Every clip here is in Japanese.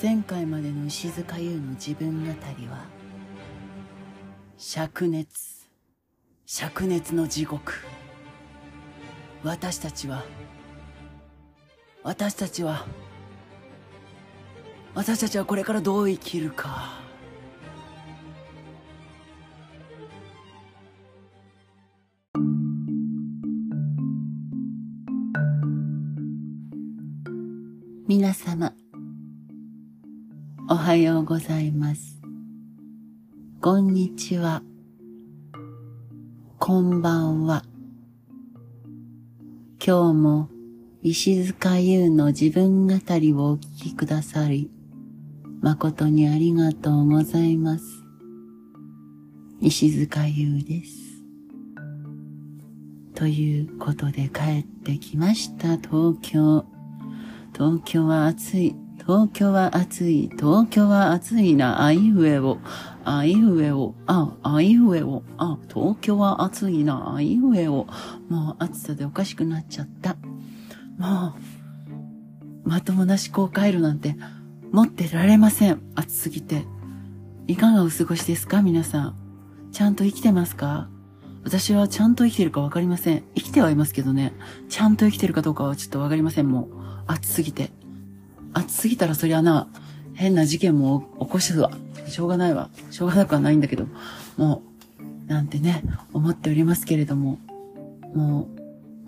前回までの石塚優の自分語りは灼熱。灼熱の地獄。私たちは私たちは私たちはこれからどう生きるか。皆様おはようございます。こんにちは。こんばんは。今日も石塚優の自分語りをお聞きくださり誠にありがとうございます。石塚優です。ということで帰ってきました。東京。東京は暑い。東京は暑い。東京は暑いな。あいうえを。あいうえを。あ、あいうえを。あ、東京は暑いな。あいうえを。もう暑さでおかしくなっちゃった。もう、まともな思考回路なんて持ってられません。暑すぎて。いかがお過ごしですか皆さん。ちゃんと生きてますか？私はちゃんと生きてるかわかりません。生きてはいますけどね。ちゃんと生きてるかどうかはちょっとわかりません。もう、暑すぎて。暑すぎたらそりゃな、変な事件も起こすわ。しょうがないわ。しょうがなくはないんだけど、もう、なんてね、思っておりますけれども、も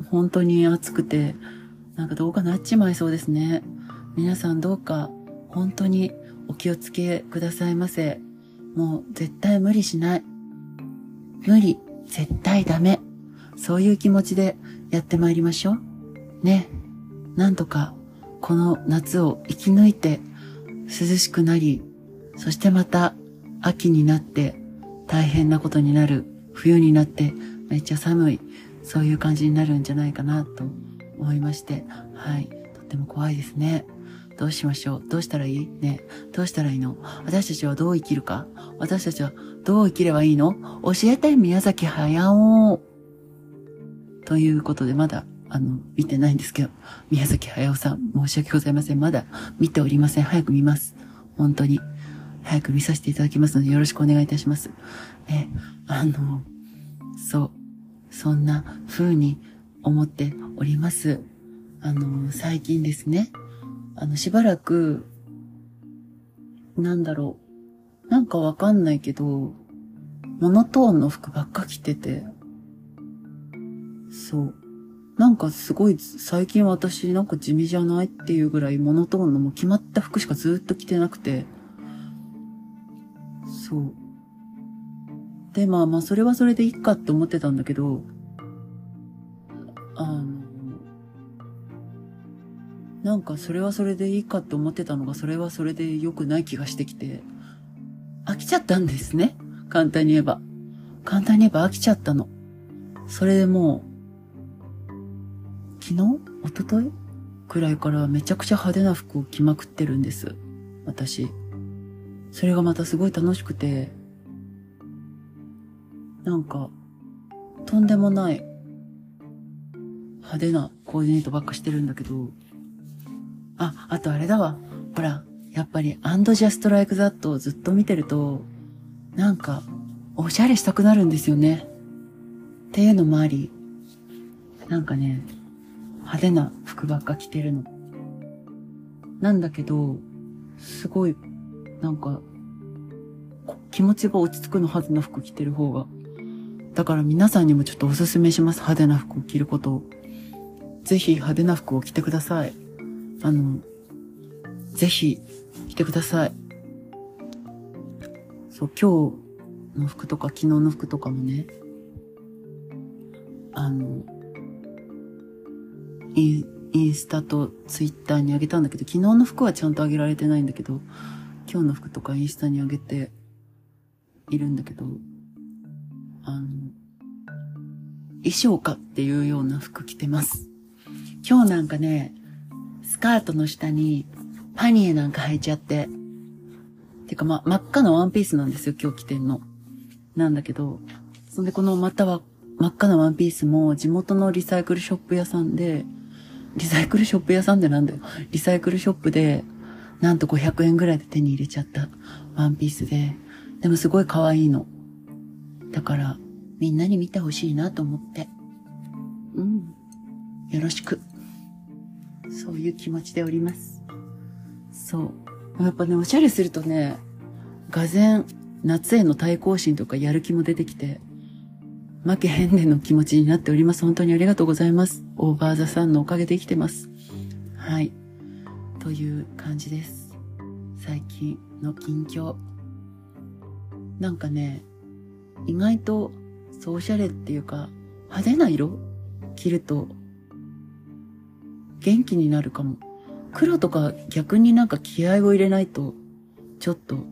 う、本当に暑くて、なんかどうかなっちまいそうですね。皆さんどうか、本当にお気をつけくださいませ。もう、絶対無理しない。無理、絶対ダメ。そういう気持ちでやってまいりましょう。ね。なんとかこの夏を生き抜いて涼しくなり、そしてまた秋になって大変なことになる、冬になってめっちゃ寒い、そういう感じになるんじゃないかなと思いまして、はい、とっても怖いですね。どうしましょう？どうしたらいい？ね。どうしたらいいの？私たちはどう生きるか？私たちはどう生きればいいの？教えて宮崎駿。ということでまだあの、見てないんですけど、宮崎駿さん、申し訳ございません。まだ見ておりません。早く見ます。本当に。早く見させていただきますので、よろしくお願いいたします。え、あの、そう、そんな風に思っております。あの、最近ですね、あの、しばらく、なんだろう、なんかわかんないけど、モノトーンの服ばっか着てて、そう。なんかすごい最近私なんか地味じゃないっていうぐらいモノトーンのもう決まった服しかずっと着てなくて。そう。で、まあまあそれはそれでいいかって思ってたんだけど、あの、なんかそれはそれでいいかって思ってたのがそれはそれで良くない気がしてきて、飽きちゃったんですね。簡単に言えば。簡単に言えば飽きちゃったの。それでもう、昨日？一昨日？くらいからめちゃくちゃ派手な服を着まくってるんです。私。それがまたすごい楽しくて、なんか、とんでもない派手なコーディネートばっかしてるんだけど、あ、あとあれだわ。ほら、やっぱりアンドジャストライクザットをずっと見てると、なんか、おしゃれしたくなるんですよね。っていうのもあり、なんかね、派手な服ばっか着てるの。なんだけど、すごい、なんか、気持ちが落ち着くのはずの服着てる方が。だから皆さんにもちょっとおすすめします。派手な服を着ることを。ぜひ派手な服を着てください。あの、ぜひ着てください。そう、今日の服とか昨日の服とかもね、あの、インスタとツイッターにあげたんだけど、昨日の服はちゃんとあげられてないんだけど、今日の服とかインスタにあげているんだけど、あの、衣装かっていうような服着てます。今日なんかね、スカートの下にパニエなんか履いちゃって、てかま、真っ赤なワンピースなんですよ、今日着てんの。なんだけど、そんでこのまたは真っ赤なワンピースも地元のリサイクルショップ屋さんで、リサイクルショップ屋さんでなんだよ。リサイクルショップで、なんと500円ぐらいで手に入れちゃったワンピースで、でもすごい可愛いの。だから、みんなに見てほしいなと思って。うん。よろしく。そういう気持ちでおります。そう。やっぱね、おしゃれするとね、がぜん夏への対抗心とかやる気も出てきて、負けへんねんの気持ちになっております。本当にありがとうございます。オーバーザさんのおかげで生きてます。はい。という感じです。最近の近況。なんかね、意外と、そうおしゃれっていうか、派手な色？着ると、元気になるかも。黒とか逆になんか気合を入れないと、ちょっと、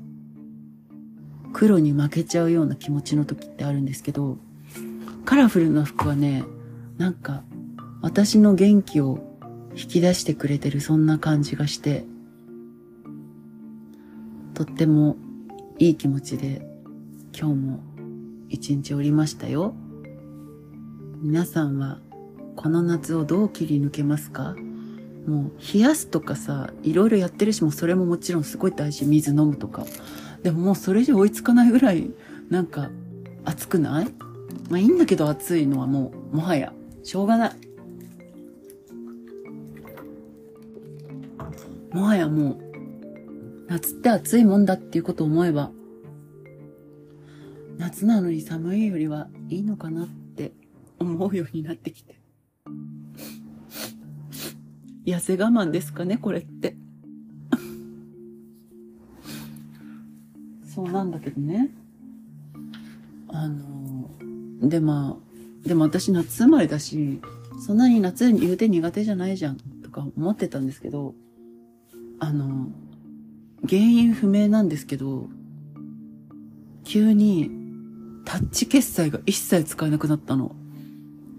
黒に負けちゃうような気持ちの時ってあるんですけど、カラフルな服はね、なんか、私の元気を引き出してくれてるそんな感じがして、とってもいい気持ちで今日も一日おりましたよ。皆さんはこの夏をどう切り抜けますか？もう冷やすとかさ、いろいろやってるしもそれももちろんすごい大事。水飲むとか。でももうそれじゃ追いつかないぐらいなんか暑くない？まあいいんだけど暑いのはもうもはやしょうがない。もはやもう夏って暑いもんだっていうことを思えば夏なのに寒いよりはいいのかなって思うようになってきて。痩せ我慢ですかね、これって。そうなんだけどね。あの、でまあ、でも私夏生まれだし、そんなに夏言うて苦手じゃないじゃん、とか思ってたんですけど、あの、原因不明なんですけど、急にタッチ決済が一切使えなくなったの。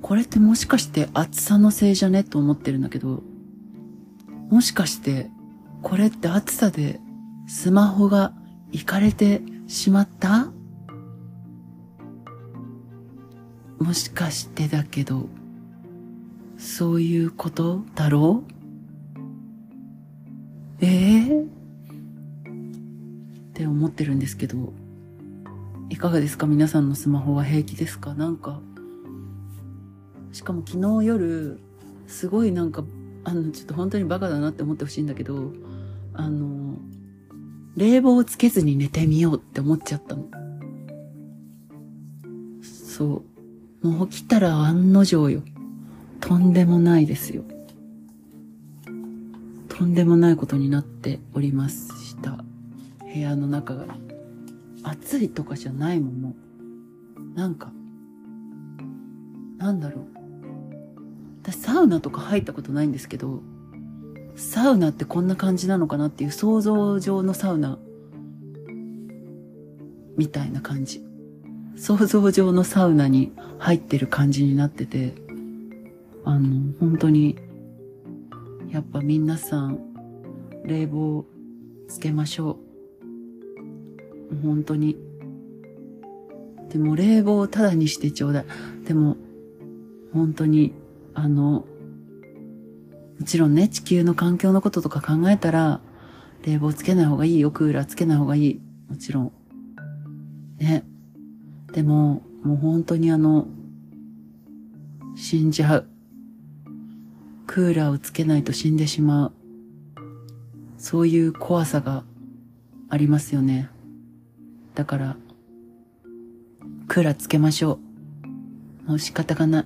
これってもしかして暑さのせいじゃねと思ってるんだけど、もしかしてこれって暑さでスマホがいかれてしまった？もしかしてだけど、そういうことだろう？ええー、って思ってるんですけど、いかがですか？皆さんのスマホは平気ですか？なんか、しかも昨日夜、すごいなんか、あの、ちょっと本当にバカだなって思ってほしいんだけど、あの、冷房をつけずに寝てみようって思っちゃったの。そう。もう起きたら案の定よ。とんでもないですよ。とんでもないことになっておりました。部屋の中が。暑いとかじゃないもん、もう。なんか、なんだろう。私サウナとか入ったことないんですけど、サウナってこんな感じなのかなっていう想像上のサウナみたいな感じ。想像上のサウナに入ってる感じになってて、あの、本当に、やっぱ皆さん、冷房つけましょう。本当に。でも冷房をただにしてちょうだい。でも、本当に、あの、もちろんね、地球の環境のこととか考えたら、冷房つけない方がいいよ、クーラーつけない方がいい。もちろん。ね。でも、もう本当にあの、死んじゃう。クーラーをつけないと死んでしまう。そういう怖さがありますよね。だから、クーラーつけましょう。もう仕方がない。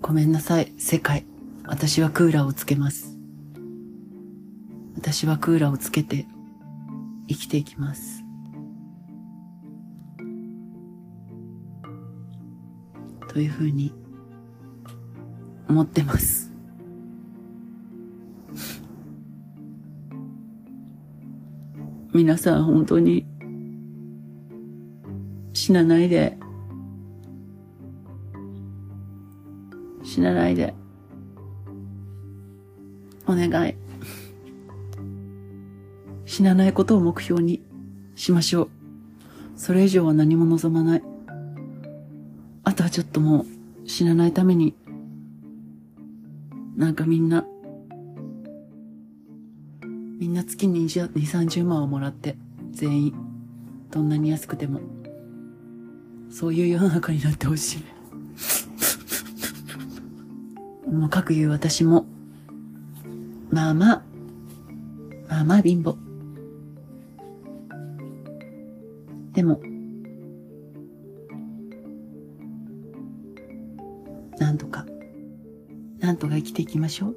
ごめんなさい、世界。私はクーラーをつけます。私はクーラーをつけて生きていきます。というふうに思ってます。皆さん本当に死なないで。死なないで。お願い。死なないことを目標にしましょう。それ以上は何も望まない。あとはちょっともう死なないためになんかみんな、みんな月に20、30万をもらって、全員、どんなに安くても、そういう世の中になってほしい。もう各言う私も、まあまあ、まあまあ貧乏。でも、なんとか、なんとか生きていきましょう。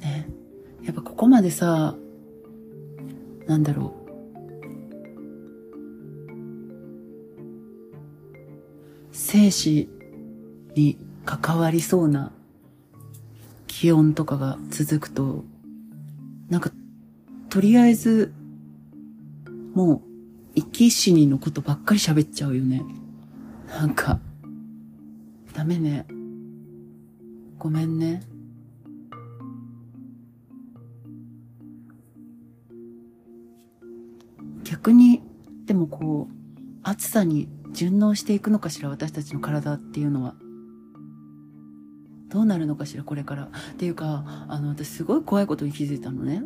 ねやっぱここまでさ、なんだろう。生死に関わりそうな気温とかが続くと、なんか、とりあえず、もう、生き死にのことばっかり喋っちゃうよね。なんか、ダメね。ごめんね。逆に、でもこう、暑さに順応していくのかしら、私たちの体っていうのは。どうなるのかしら、これから。っていうか、あの、私すごい怖いことに気づいたのね。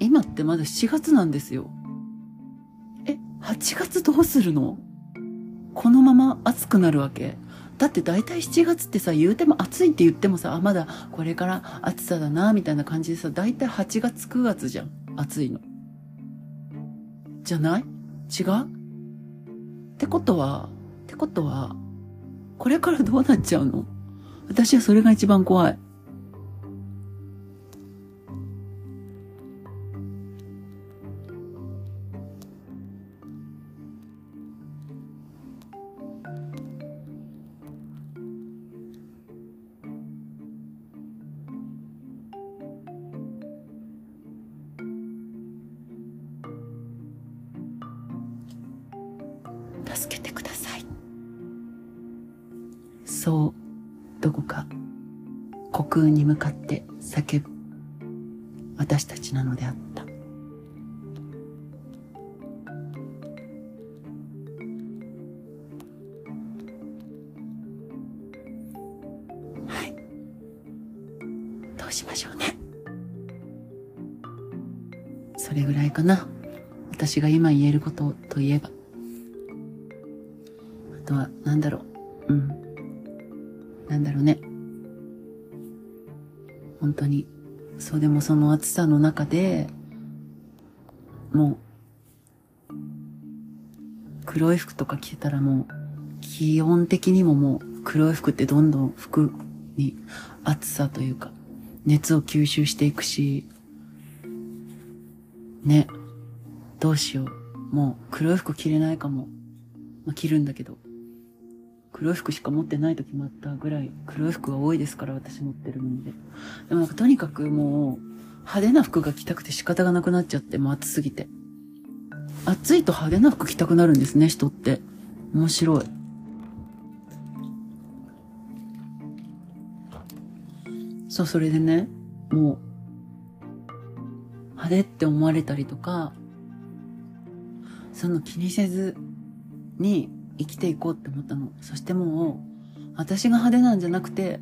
今ってまだ7月なんですよ。え、8月どうするの？このまま暑くなるわけ？だって大体7月ってさ、言うても暑いって言ってもさ、あ、まだこれから暑さだな、みたいな感じでさ、大体8月9月じゃん。暑いの。じゃない？違う？ってことは、ってことは、これからどうなっちゃうの？私はそれが一番怖い。それぐらいかな。私が今言えることといえば。あとは、なんだろう。うん。なんだろうね。本当に。そうでもその暑さの中で、もう、黒い服とか着てたらもう、気温的にももう黒い服ってどんどん服に暑さというか、熱を吸収していくし、ね、どうしよう。もう黒い服着れないかも。まあ、着るんだけど。黒い服しか持ってない時もあったぐらい黒い服が多いですから私持ってるので。でもなんかとにかくもう派手な服が着たくて仕方がなくなっちゃってもう暑すぎて。暑いと派手な服着たくなるんですね、人って。面白い。そう、それでね、もう、派手って思われたりとか、その気にせずに生きていこうって思ったの。そしてもう、私が派手なんじゃなくて、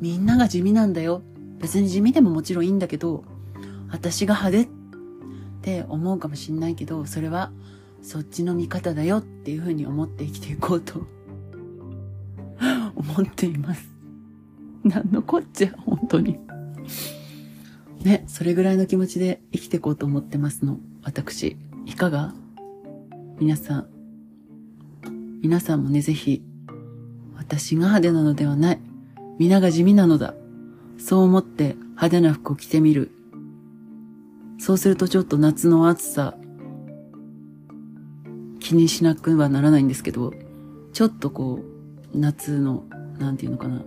みんなが地味なんだよ。別に地味でももちろんいいんだけど、私が派手って思うかもしんないけど、それはそっちの味方だよっていうふうに思って生きていこうと 思っています。なんのこっちゃ、本当に。ね、それぐらいの気持ちで生きていこうと思ってますの。私。いかが？皆さん、皆さんもね、ぜひ、私が派手なのではない。皆が地味なのだ。そう思って派手な服を着てみる。そうするとちょっと夏の暑さ、気にしなくはならないんですけど、ちょっとこう、夏の、なんていうのかな。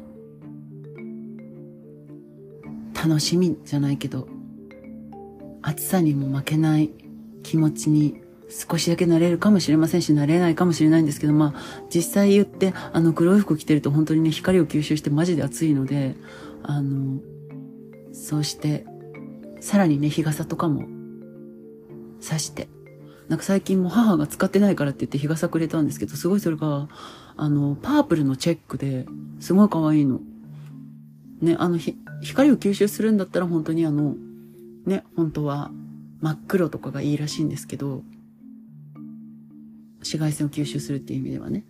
楽しみじゃないけど、暑さにも負けない気持ちに少しだけ慣れるかもしれませんし、慣れないかもしれないんですけど、まあ、実際言って、あの、黒い服着てると本当にね、光を吸収してマジで暑いので、あの、そうして、さらにね、日傘とかも、刺して、なんか最近も母が使ってないからって言って日傘くれたんですけど、すごいそれが、あの、パープルのチェックで、すごい可愛いの。ね、あの、ひ、光を吸収するんだったら本当にあの、ね、本当は真っ黒とかがいいらしいんですけど、紫外線を吸収するっていう意味ではね。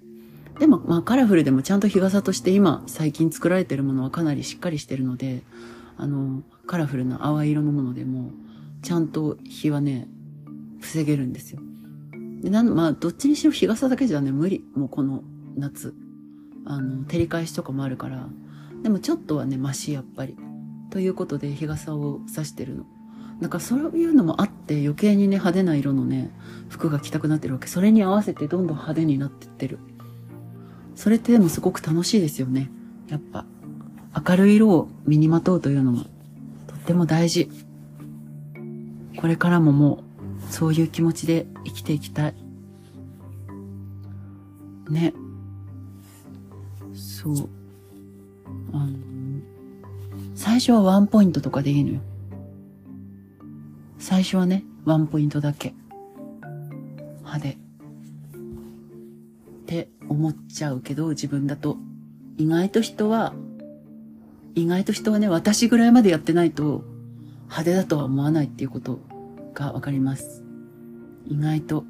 でも、まあカラフルでもちゃんと日傘として今最近作られてるものはかなりしっかりしてるので、あの、カラフルな淡い色のものでも、ちゃんと日はね、防げるんですよ。で、なん、まあ、どっちにしろ日傘だけじゃね、無理。もうこの夏。あの、照り返しとかもあるから。でもちょっとはね、マシ、やっぱり。ということで日傘を差してるの。なんかそういうのもあって余計にね、派手な色のね、服が着たくなってるわけ。それに合わせてどんどん派手になってってる。それってでもすごく楽しいですよね。やっぱ。明るい色を身にまとうというのは、とっても大事。これからももう、そういう気持ちで生きていきたい。ね。そう。最初はワンポイントとかでいいのよ。最初はね、ワンポイントだけ。派手。って思っちゃうけど、自分だと。意外と人は、意外と人はね、私ぐらいまでやってないと、派手だとは思わないっていうことがわかります。意外と。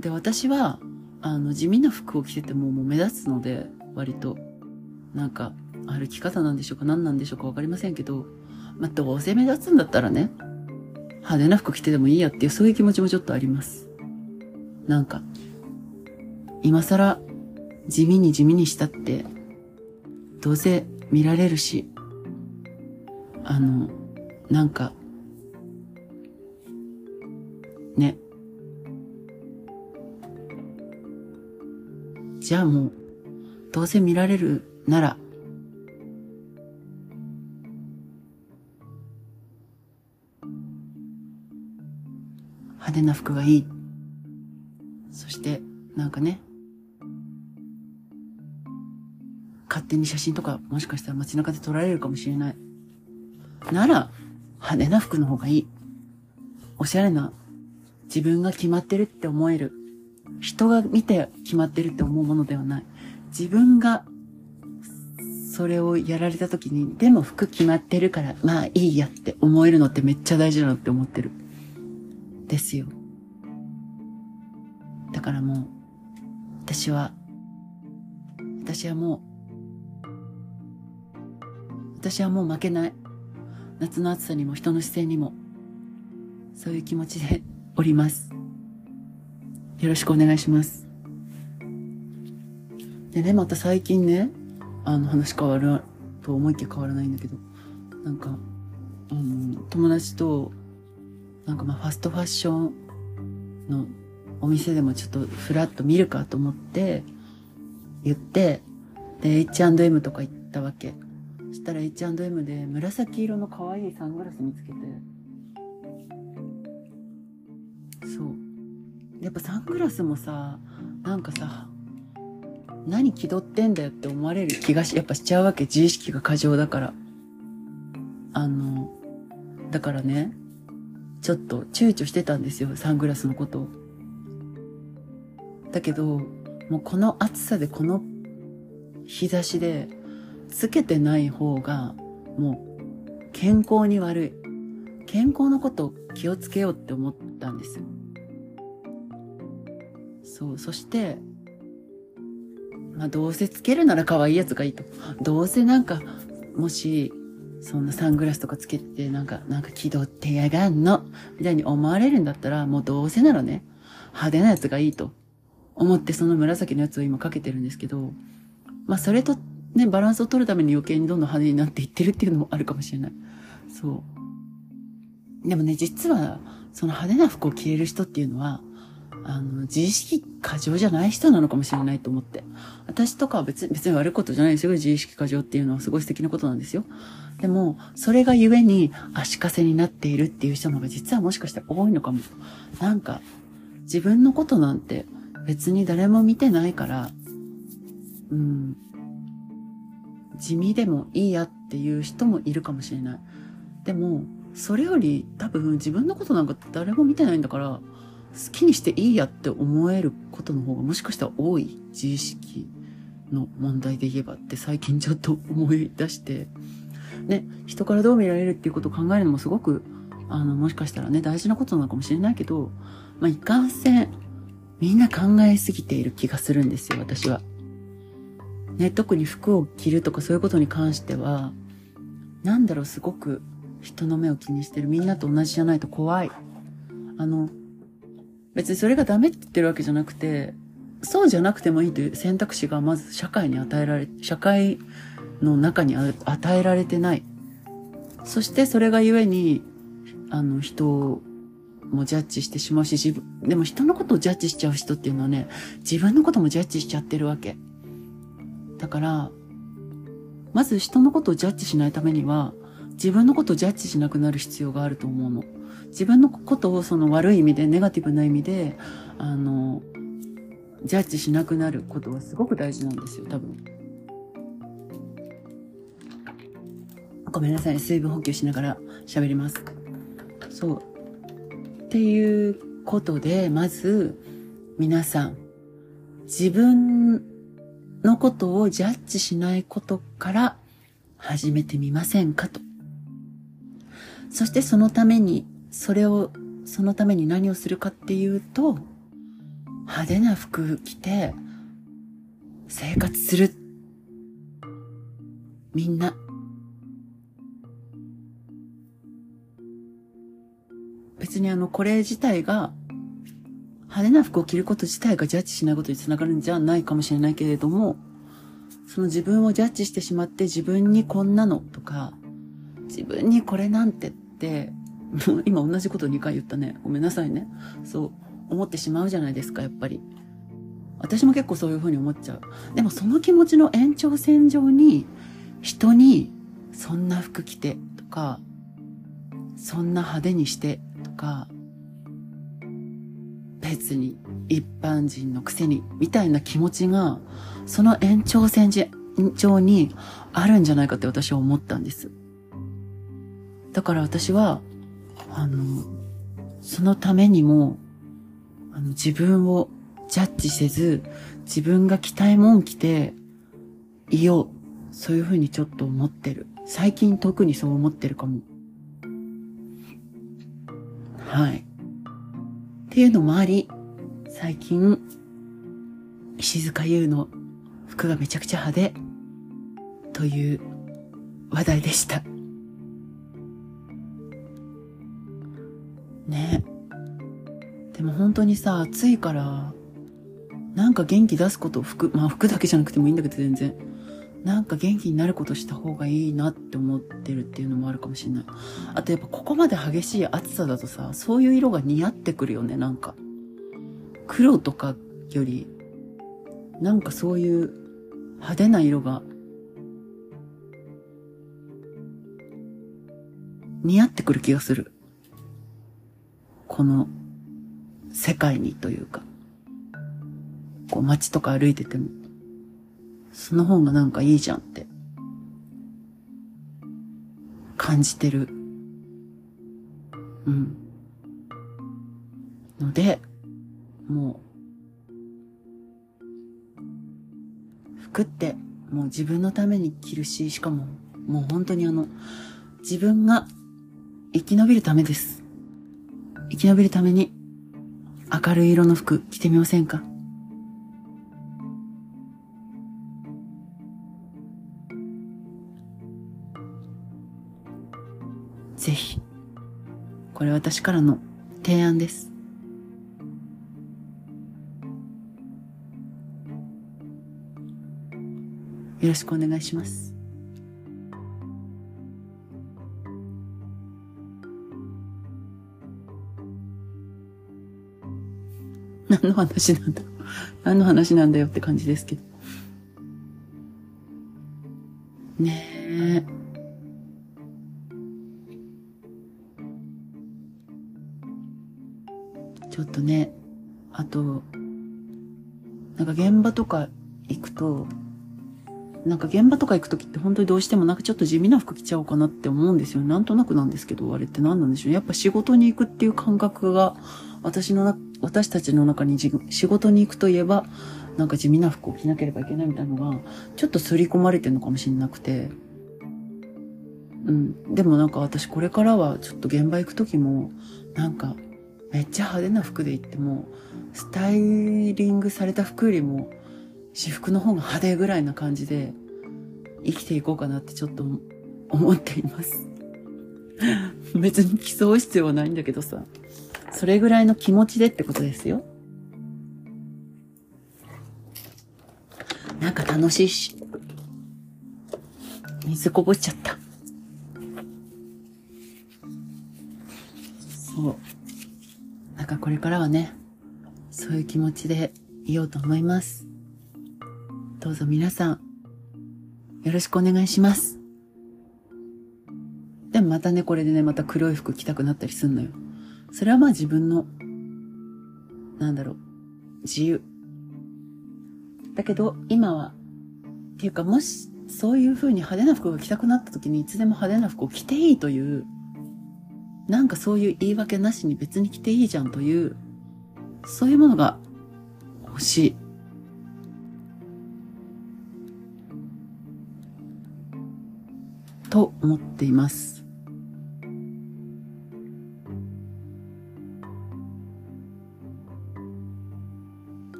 で、私は、あの、地味な服を着ててももう目立つので、割と。なんか、歩き方なんでしょうか何なんでしょうかわかりませんけど、まあ、どうせ目立つんだったらね、派手な服着てでもいいやっていう、そういう気持ちもちょっとあります。なんか、今更地味に地味にしたって、どうせ見られるし、あの、なんか、ね。じゃあもう、どうせ見られるなら、派手な服がいい。そして、なんかね、勝手に写真とかもしかしたら街中で撮られるかもしれない。なら、派手な服の方がいい。おしゃれな、自分が決まってるって思える。人が見て決まってるって思うものではない。自分が、それをやられた時に、でも服決まってるから、まあいいやって思えるのってめっちゃ大事だなって思ってる。ですよ。だからもう、私は、私はもう、私はもう負けない。夏の暑さにも人の視線にも、そういう気持ちでおります。よろしくお願いします。でね、また最近ね、あの話変わると思いきや変わらないんだけど、なんか、あの、友達となんかまあファストファッションのお店でもちょっとフラッと見るかと思って言って、で、H&M とか行ったわけ。そしたら H&M で紫色の可愛いサングラス見つけて、そう。やっぱサングラスもさ、なんかさ、何気取ってんだよって思われる気がし、やっぱしちゃうわけ。自意識が過剰だから。あの、だからね、ちょっと躊躇してたんですよ、サングラスのことを。だけど、もうこの暑さでこの日差しで、つけてない方が、もう健康に悪い。健康のことを気をつけようって思ったんですよ。そう、そして、まあどうせつけるなら可愛いやつがいいと。どうせなんか、もしそんなサングラスとかつけてなんか、なんか気取ってやがんの、みたいに思われるんだったら、もうどうせならね、派手なやつがいいと思ってその紫のやつを今かけてるんですけど、まあそれとね、バランスを取るために余計にどんどん派手になっていってるっていうのもあるかもしれない。そう。でもね、実は、その派手な服を着れる人っていうのは、あの、自意識過剰じゃない人なのかもしれないと思って。私とかは別に、別に悪いことじゃないですよ。自意識過剰っていうのはすごい素敵なことなんですよ。でも、それがゆえに足かせになっているっていう人の方が実はもしかしたら多いのかも。なんか、自分のことなんて別に誰も見てないから、うん、地味でもいいやっていう人もいるかもしれない。でも、それより多分自分のことなんか誰も見てないんだから、好きにしていいやって思えることの方がもしかしたら多い自意識の問題で言えばって最近ちょっと思い出して、ね、人からどう見られるっていうことを考えるのもすごく、あの、もしかしたらね、大事なことなのかもしれないけど、まあ、いかんせん、みんな考えすぎている気がするんですよ、私は。ね、特に服を着るとかそういうことに関しては、なんだろう、すごく人の目を気にしてる。みんなと同じじゃないと怖い。あの、別にそれがダメって言ってるわけじゃなくて、そうじゃなくてもいいという選択肢がまず社会に与えられ、社会の中に与えられてない。そしてそれがゆえに、あの、人もジャッジしてしまうし、自分、でも人のことをジャッジしちゃう人っていうのはね、自分のこともジャッジしちゃってるわけ。だから、まず人のことをジャッジしないためには、自分のことをジャッジしなくなる必要があると思うの。自分のことをその悪い意味で、ネガティブな意味で、あの、ジャッジしなくなることはすごく大事なんですよ、多分。ごめんなさい、水分補給しながら喋ります。そう。っていうことで、まず、皆さん、自分のことをジャッジしないことから始めてみませんかと。そしてそのために、それを、そのために何をするかっていうと、派手な服着て、生活する。みんな。別にあの、これ自体が、派手な服を着ること自体がジャッジしないことにつながるんじゃないかもしれないけれども、その自分をジャッジしてしまって自分にこんなのとか、自分にこれなんてって、も う今同じこと2回言ったね。ごめんなさいね。そう思ってしまうじゃないですか、やっぱり。私も結構そういうふうに思っちゃう。でもその気持ちの延長線上に、人に、そんな服着てとか、そんな派手にしてか、別に一般人のくせに、みたいな気持ちが、その延長線上にあるんじゃないかって私は思ったんです。だから私は、あの、そのためにも、あの、自分をジャッジせず、自分が着たいもん着て、いよう。そういうふうにちょっと思ってる。最近特にそう思ってるかも。はい。っていうのもあり、最近、石塚優の服がめちゃくちゃ派手という話題でした。ねでも本当にさ、暑いから、なんか元気出すこと服、まあ服だけじゃなくてもいいんだけど全然。なんか元気になることした方がいいなって思ってるっていうのもあるかもしれない。あとやっぱここまで激しい暑さだとさ、そういう色が似合ってくるよね、なんか。黒とかより、なんかそういう派手な色が似合ってくる気がする。この世界にというか、こう街とか歩いてても、その方がなんかいいじゃんって感じてる。うん。ので、もう、服ってもう自分のために着るし、しかももう本当にあの、自分が生き延びるためです。生き延びるために明るい色の服着てみませんか？ぜひ。これ私からの提案です。よろしくお願いします。何の話なんだ？何の話なんだよって感じですけど。ねえ。とね、あと、なんか現場とか行くと、なんか現場とか行くときって本当にどうしてもなんかちょっと地味な服着ちゃおうかなって思うんですよ。なんとなくなんですけど、あれって何なんでしょう。やっぱ仕事に行くっていう感覚が私の私たちの中に仕事に行くといえば、なんか地味な服を着なければいけないみたいなのが、ちょっと刷り込まれてるのかもしれなくて。うん。でもなんか私これからはちょっと現場行く時も、なんか、めっちゃ派手な服で行っても、スタイリングされた服よりも、私服の方が派手ぐらいな感じで、生きていこうかなってちょっと思っています。別に競う必要はないんだけどさ。それぐらいの気持ちでってことですよ。なんか楽しいし。水こぼしちゃった。そう。なんかこれからはね、そういう気持ちでいようと思います。どうぞ皆さん、よろしくお願いします。でもまたね、これでね、また黒い服着たくなったりすんのよ。それはまあ自分の、なんだろう、自由。だけど、今は、っていうか、もし、そういう風に派手な服が着たくなった時にいつでも派手な服を着ていいという、なんかそういう言い訳なしに別に着ていいじゃんという、そういうものが欲しい。と思っています。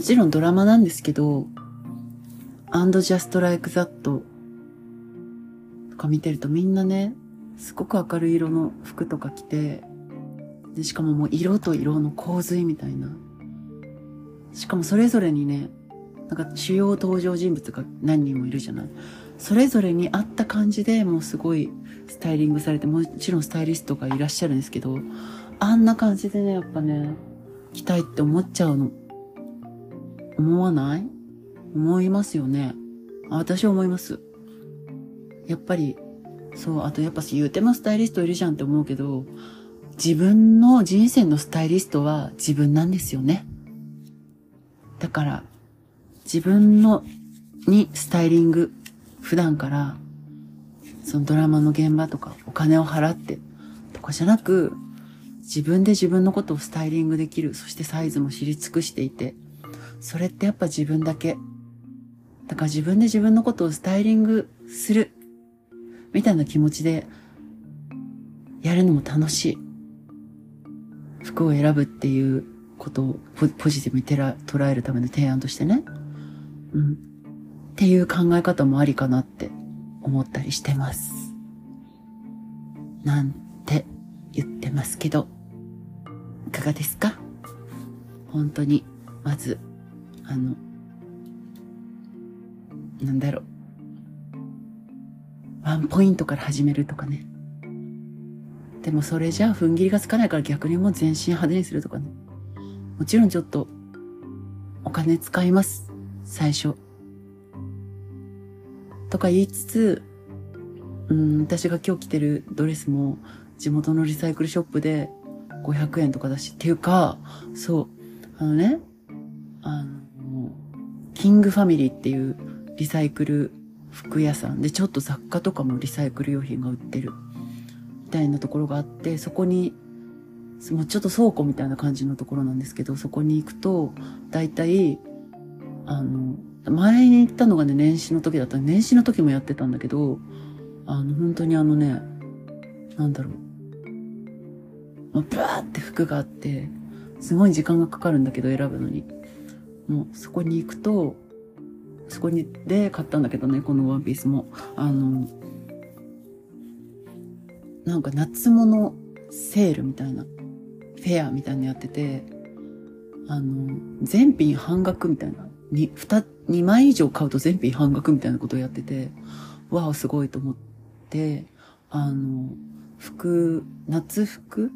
もちろんドラマなんですけど、And Just Like That とか見てるとみんなね、すごく明るい色の服とか着て、で、しかももう色と色の洪水みたいな。しかもそれぞれにね、なんか主要登場人物が何人もいるじゃない。それぞれに合った感じでもうすごいスタイリングされて、もちろんスタイリストがいらっしゃるんですけど、あんな感じでね、やっぱね、着たいって思っちゃうの。思わない？思いますよね。私は思います。やっぱり、そう、あとやっぱ言うてもスタイリストいるじゃんって思うけど、自分の人生のスタイリストは自分なんですよね。だから、自分の、にスタイリング、普段から、そのドラマの現場とかお金を払ってとかじゃなく、自分で自分のことをスタイリングできる。そしてサイズも知り尽くしていて。それってやっぱ自分だけ。だから自分で自分のことをスタイリングする。みたいな気持ちで、やるのも楽しい。服を選ぶっていうことをポジティブに捉えるための提案としてね。うん。っていう考え方もありかなって思ったりしてます。なんて言ってますけど。いかがですか？本当に、まず、あの、なんだろう。ワンポイントから始めるとかね。でもそれじゃあ踏ん切りがつかないから逆にもう全身派手にするとかね。もちろんちょっとお金使います。最初。とか言いつつ、うん、私が今日着てるドレスも地元のリサイクルショップで500円とかだし、っていうか、そう、あのね、キングファミリーっていうリサイクル服屋さんで、ちょっと雑貨とかもリサイクル用品が売ってる、みたいなところがあって、そこに、もうちょっと倉庫みたいな感じのところなんですけど、そこに行くと、だいたい、あの、前に行ったのがね、年始の時だった年始の時もやってたんだけど、あの、本当にあのね、なんだろう。もうブワーって服があって、すごい時間がかかるんだけど選ぶのに。もうそこに行くと、そこに、で買ったんだけどね、このワンピースも。あの、なんか夏物セールみたいな、フェアみたいなのやってて、あの、全品半額みたいな。に、二、二枚以上買うと全品半額みたいなことをやってて、わあ、すごいと思って、あの、服、夏服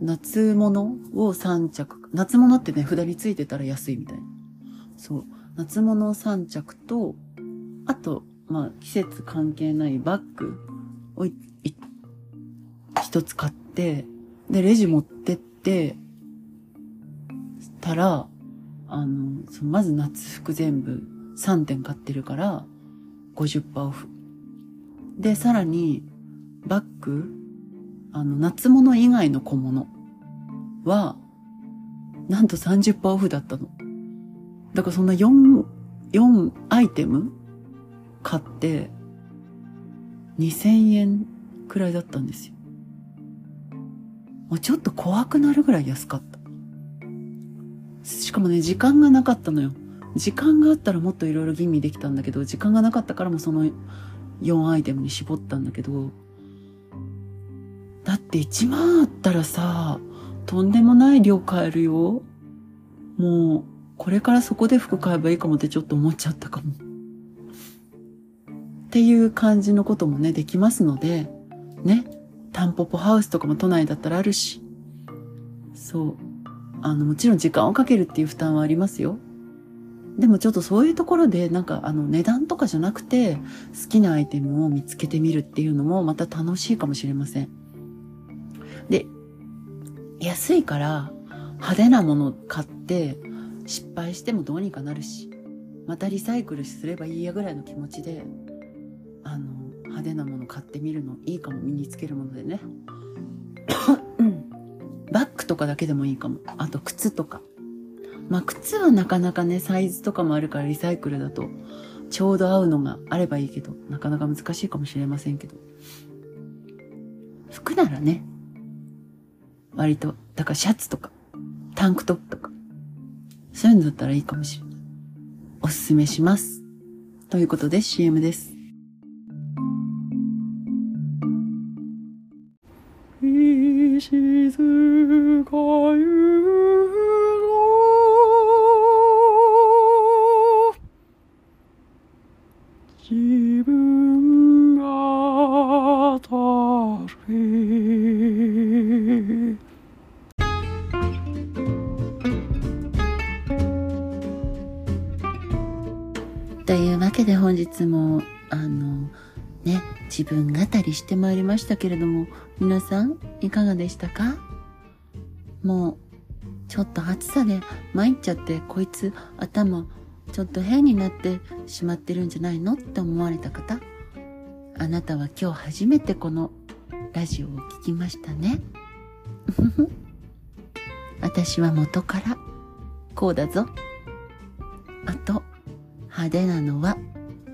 夏物を3着。夏物ってね、札についてたら安いみたいな。そう。夏物3着と、あと、まあ、季節関係ないバッグをいい一つ買って、で、レジ持ってって、たら、あの、そのまず夏服全部3点買ってるから、50%オフ。で、さらに、バッグ、あの、夏物以外の小物は、なんと30%オフだったの。だからそんな4、4アイテム買って、2000円くらいだったんですよ。もうちょっと怖くなるぐらい安かった。しかもね、時間がなかったのよ。時間があったらもっといろいろ吟味できたんだけど、時間がなかったからもその4アイテムに絞ったんだけど、だって1万あったらさ、とんでもない量買えるよ。もう、これからそこで服買えばいいかもってちょっと思っちゃったかも。っていう感じのこともね、できますので、ね、タンポポハウスとかも都内だったらあるし、そう。あの、もちろん時間をかけるっていう負担はありますよ。でもちょっとそういうところで、なんかあの値段とかじゃなくて、好きなアイテムを見つけてみるっていうのもまた楽しいかもしれません。で、安いから派手なもの買って失敗してもどうにかなるし、またリサイクルすればいいやぐらいの気持ちで、あの、派手なもの買ってみるのいいかも身につけるものでね。うん バッグとかだけでもいいかも。あと靴とか。まあ靴はなかなかね、サイズとかもあるからリサイクルだとちょうど合うのがあればいいけど、なかなか難しいかもしれませんけど。服ならね、割と、だからシャツとか、タンクトップとか、そういうのだったらいいかもしれない。おすすめします。ということで CM です。石塚優してまいりましたけれども皆さんいかがでしたか？もうちょっと暑さで参っちゃってこいつ頭ちょっと変になってしまってるんじゃないのって思われた方あなたは今日初めてこのラジオを聞きましたね。私は元からこうだぞ。あと派手なのは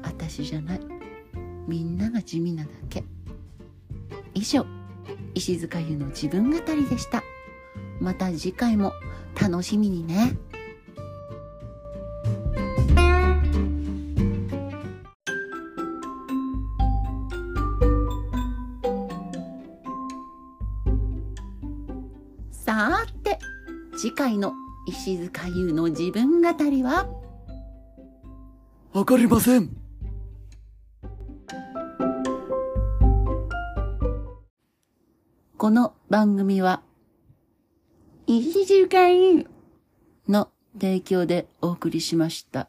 私じゃない。みんなが地味なだけ。以上。石塚優の自分語りでした。また次回も。楽しみにね。さーて次回の石塚優の自分語りは？わかりません。この番組は、石塚優の提供でお送りしました。